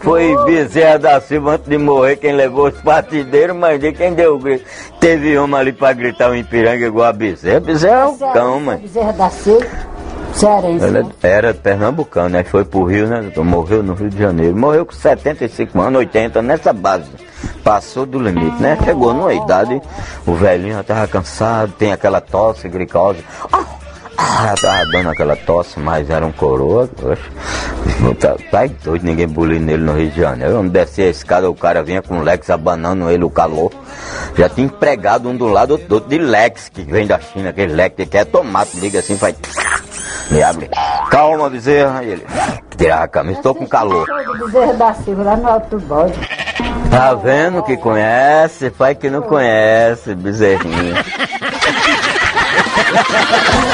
Foi Bezerra da Silva antes de morrer quem levou os partideiros, mas de quem deu o grito. Teve uma ali pra gritar o Ipiranga igual a Bezerra. Bezerra é o cão, mano. Bezerra da Silva. Cearense. Ela né? era pernambucano, né? Foi pro Rio, né? Morreu no Rio de Janeiro. Morreu com 75 anos, 80, nessa base. Passou do limite, né? Chegou numa idade, o velhinho já tava cansado, tem aquela tosse, glicose. Ah, ah, tava dando aquela tosse, mas era um coroa. Oxe, tá, tá doido, ninguém bulindo nele no Rio de Janeiro. Quando descia a escada, o cara vinha com o Lex abanando ele, o calor. Já tinha empregado um do lado, outro do outro de Lex, que vem da China, aquele Lex que quer tomate, liga assim, faz. Me abre. Calma, bezerra. E ele tirava a camisa, estou com calor. Bezerra da Silva, lá no Alto do Bode. Tá vendo que conhece? Pai que não conhece, bezerrinho.